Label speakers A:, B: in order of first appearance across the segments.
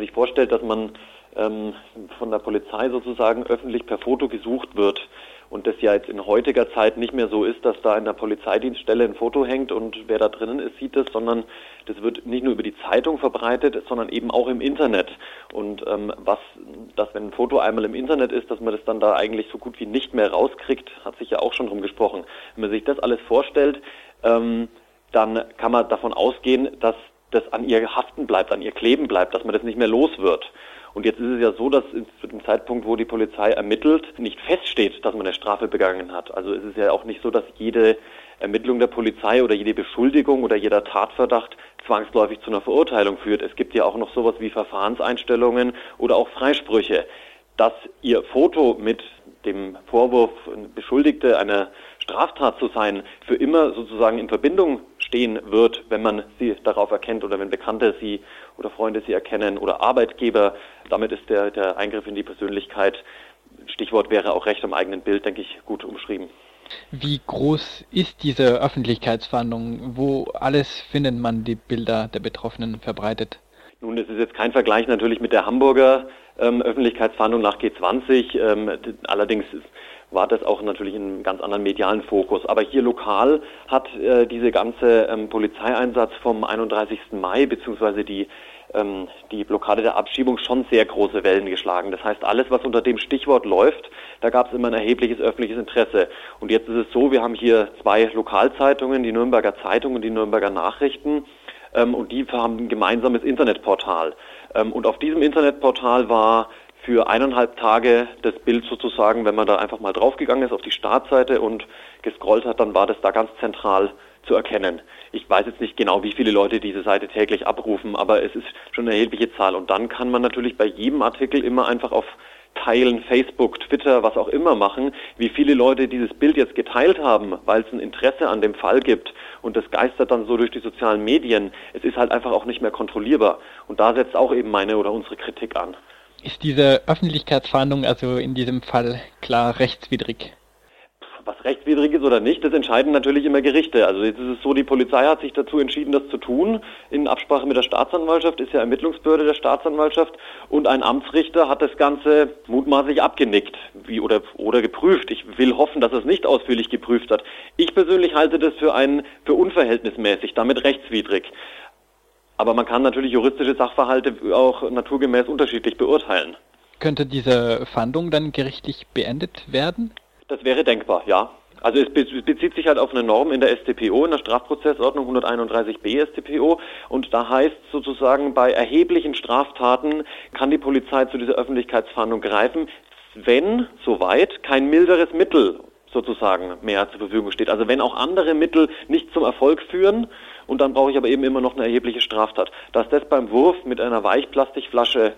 A: sich vorstellt, dass man ähm, von der Polizei sozusagen öffentlich per Foto gesucht wird und das ja jetzt in heutiger Zeit nicht mehr so ist, dass da in der Polizeidienststelle ein Foto hängt und wer da drinnen ist, sieht es, sondern das wird nicht nur über die Zeitung verbreitet, sondern eben auch im Internet. Und ähm, was, dass wenn ein Foto einmal im Internet ist, dass man das dann da eigentlich so gut wie nicht mehr rauskriegt, hat sich ja auch schon drum gesprochen. Wenn man sich das alles vorstellt, ähm, dann kann man davon ausgehen, dass das an ihr haften bleibt, an ihr kleben bleibt, dass man das nicht mehr los wird. Und jetzt ist es ja so, dass zu dem Zeitpunkt, wo die Polizei ermittelt, nicht feststeht, dass man eine Strafe begangen hat. Also es ist ja auch nicht so, dass jede Ermittlung der Polizei oder jede Beschuldigung oder jeder Tatverdacht zwangsläufig zu einer Verurteilung führt. Es gibt ja auch noch sowas wie Verfahrenseinstellungen oder auch Freisprüche. Dass ihr Foto mit dem Vorwurf, Beschuldigte einer Straftat zu sein, für immer sozusagen in Verbindung stehen wird, wenn man sie darauf erkennt oder wenn Bekannte sie oder Freunde sie erkennen oder Arbeitgeber. Damit ist der, der Eingriff in die Persönlichkeit, Stichwort wäre auch Recht am eigenen Bild, denke ich, gut umschrieben.
B: Wie groß ist diese Öffentlichkeitsverhandlung? Wo alles findet man die Bilder der Betroffenen verbreitet?
A: Nun, das ist jetzt kein Vergleich natürlich mit der Hamburger ähm, Öffentlichkeitsverhandlung nach G20. Ähm, allerdings war das auch natürlich in einem ganz anderen medialen Fokus. Aber hier lokal hat äh, diese ganze ähm, Polizeieinsatz vom 31. Mai beziehungsweise die ähm, die Blockade der Abschiebung schon sehr große Wellen geschlagen. Das heißt, alles, was unter dem Stichwort läuft, da gab es immer ein erhebliches öffentliches Interesse. Und jetzt ist es so, wir haben hier zwei Lokalzeitungen, die Nürnberger Zeitung und die Nürnberger Nachrichten, ähm, und die haben ein gemeinsames Internetportal. Ähm, und auf diesem Internetportal war für eineinhalb Tage das Bild sozusagen, wenn man da einfach mal draufgegangen ist auf die Startseite und gescrollt hat, dann war das da ganz zentral zu erkennen. Ich weiß jetzt nicht genau, wie viele Leute diese Seite täglich abrufen, aber es ist schon eine erhebliche Zahl. Und dann kann man natürlich bei jedem Artikel immer einfach auf Teilen, Facebook, Twitter, was auch immer machen, wie viele Leute dieses Bild jetzt geteilt haben, weil es ein Interesse an dem Fall gibt und das geistert dann so durch die sozialen Medien. Es ist halt einfach auch nicht mehr kontrollierbar. Und da setzt auch eben meine oder unsere Kritik an.
B: Ist diese Öffentlichkeitsverhandlung also in diesem Fall klar rechtswidrig?
A: Was rechtswidrig ist oder nicht, das entscheiden natürlich immer Gerichte. Also jetzt ist es so, die Polizei hat sich dazu entschieden, das zu tun. In Absprache mit der Staatsanwaltschaft ist ja Ermittlungsbehörde der Staatsanwaltschaft und ein Amtsrichter hat das Ganze mutmaßlich abgenickt wie, oder, oder geprüft. Ich will hoffen, dass es nicht ausführlich geprüft hat. Ich persönlich halte das für, ein, für unverhältnismäßig, damit rechtswidrig. Aber man kann natürlich juristische Sachverhalte auch naturgemäß unterschiedlich beurteilen.
B: Könnte diese Fahndung dann gerichtlich beendet werden?
A: Das wäre denkbar, ja. Also es bezieht sich halt auf eine Norm in der StPO, in der Strafprozessordnung 131b StPO und da heißt sozusagen, bei erheblichen Straftaten kann die Polizei zu dieser Öffentlichkeitsfahndung greifen, wenn soweit kein milderes Mittel sozusagen mehr zur Verfügung steht. Also wenn auch andere Mittel nicht zum Erfolg führen und dann brauche ich aber eben immer noch eine erhebliche Straftat. Dass das beim Wurf mit einer Weichplastikflasche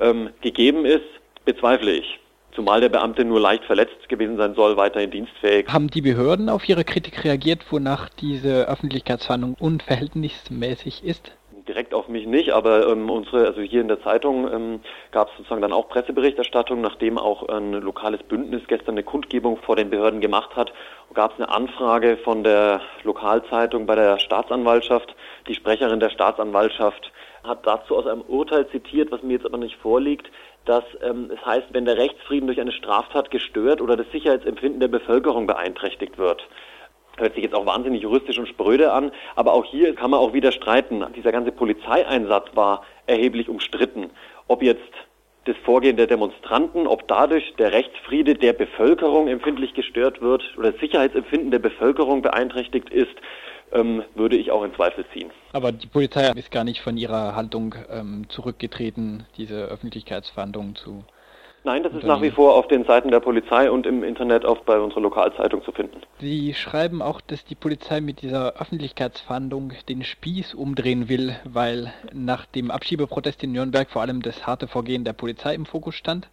A: ähm, gegeben ist, bezweifle ich. Zumal der Beamte nur leicht verletzt gewesen sein soll, weiterhin dienstfähig.
B: Haben die Behörden auf Ihre Kritik reagiert, wonach diese Öffentlichkeitsverhandlung unverhältnismäßig ist?
A: Direkt auf mich nicht, aber ähm, unsere, also hier in der Zeitung ähm, gab es sozusagen dann auch Presseberichterstattung, nachdem auch ein lokales Bündnis gestern eine Kundgebung vor den Behörden gemacht hat, gab es eine Anfrage von der Lokalzeitung bei der Staatsanwaltschaft. Die Sprecherin der Staatsanwaltschaft hat dazu aus einem Urteil zitiert, was mir jetzt aber nicht vorliegt, dass ähm, es heißt, wenn der Rechtsfrieden durch eine Straftat gestört oder das Sicherheitsempfinden der Bevölkerung beeinträchtigt wird. Hört sich jetzt auch wahnsinnig juristisch und spröde an, aber auch hier kann man auch wieder streiten. Dieser ganze Polizeieinsatz war erheblich umstritten. Ob jetzt das Vorgehen der Demonstranten, ob dadurch der Rechtsfriede der Bevölkerung empfindlich gestört wird oder das Sicherheitsempfinden der Bevölkerung beeinträchtigt ist, ähm, würde ich auch in Zweifel ziehen.
B: Aber die Polizei ist gar nicht von ihrer Haltung ähm, zurückgetreten, diese Öffentlichkeitsverhandlungen zu
A: Nein, das ist nach wie vor auf den Seiten der Polizei und im Internet auch bei unserer Lokalzeitung zu finden.
B: Sie schreiben auch, dass die Polizei mit dieser Öffentlichkeitsfahndung den Spieß umdrehen will, weil nach dem Abschiebeprotest in Nürnberg vor allem das harte Vorgehen der Polizei im Fokus stand.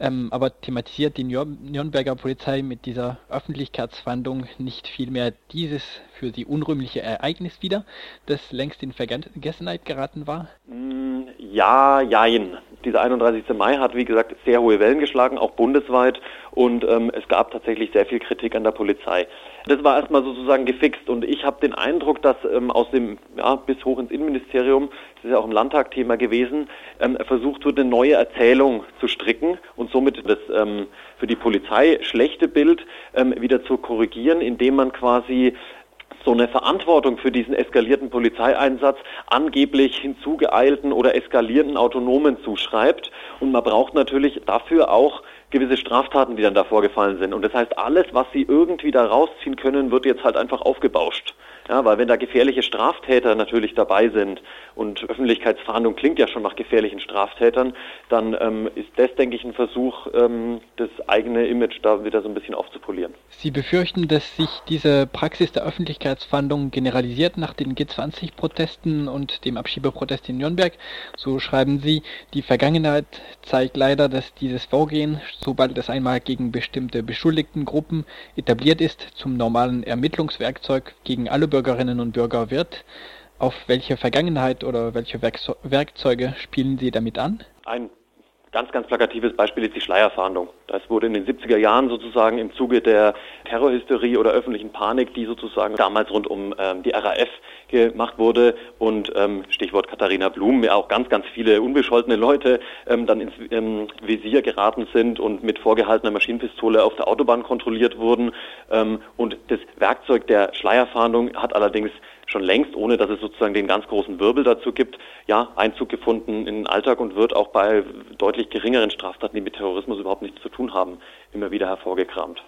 B: Ähm, aber thematisiert die Nürnberger Polizei mit dieser Öffentlichkeitsfahndung nicht vielmehr dieses für sie unrühmliche Ereignis wieder, das längst in Vergessenheit geraten war?
A: Mm, ja, jein. Dieser 31. Mai hat, wie gesagt, sehr hohe Wellen geschlagen, auch bundesweit. Und ähm, es gab tatsächlich sehr viel Kritik an der Polizei. Das war erstmal sozusagen gefixt. Und ich habe den Eindruck, dass ähm, aus dem, ja, bis hoch ins Innenministerium, das ist ja auch im Landtag Thema gewesen, ähm, versucht wurde, eine neue Erzählung zu stricken und somit das ähm, für die Polizei schlechte Bild ähm, wieder zu korrigieren, indem man quasi so eine Verantwortung für diesen eskalierten Polizeieinsatz angeblich hinzugeeilten oder eskalierenden Autonomen zuschreibt. Und man braucht natürlich dafür auch gewisse Straftaten, die dann da vorgefallen sind. Und das heißt, alles, was sie irgendwie da rausziehen können, wird jetzt halt einfach aufgebauscht. Ja, weil wenn da gefährliche Straftäter natürlich dabei sind und Öffentlichkeitsfahndung klingt ja schon nach gefährlichen Straftätern, dann ähm, ist das, denke ich, ein Versuch, ähm, das eigene Image da wieder so ein bisschen aufzupolieren.
B: Sie befürchten, dass sich diese Praxis der Öffentlichkeitsfahndung generalisiert nach den G20-Protesten und dem Abschiebeprotest in Nürnberg. So schreiben Sie, die Vergangenheit zeigt leider, dass dieses Vorgehen, sobald es einmal gegen bestimmte beschuldigten Gruppen etabliert ist, zum normalen Ermittlungswerkzeug gegen alle Bürger Bürgerinnen und Bürger wird. Auf welche Vergangenheit oder welche Werkzeuge spielen Sie damit an?
A: Ein ganz, ganz plakatives Beispiel ist die Schleierfahndung. Das wurde in den 70er Jahren sozusagen im Zuge der Terrorhysterie oder öffentlichen Panik, die sozusagen damals rund um ähm, die RAF gemacht wurde und ähm, Stichwort Katharina Blum, ja auch ganz, ganz viele unbescholtene Leute ähm, dann ins ähm, Visier geraten sind und mit vorgehaltener Maschinenpistole auf der Autobahn kontrolliert wurden. Ähm, und das Werkzeug der Schleierfahndung hat allerdings schon längst, ohne dass es sozusagen den ganz großen Wirbel dazu gibt, ja, Einzug gefunden in den Alltag und wird auch bei deutlich geringeren Straftaten, die mit Terrorismus überhaupt nichts zu tun haben, immer wieder hervorgekramt.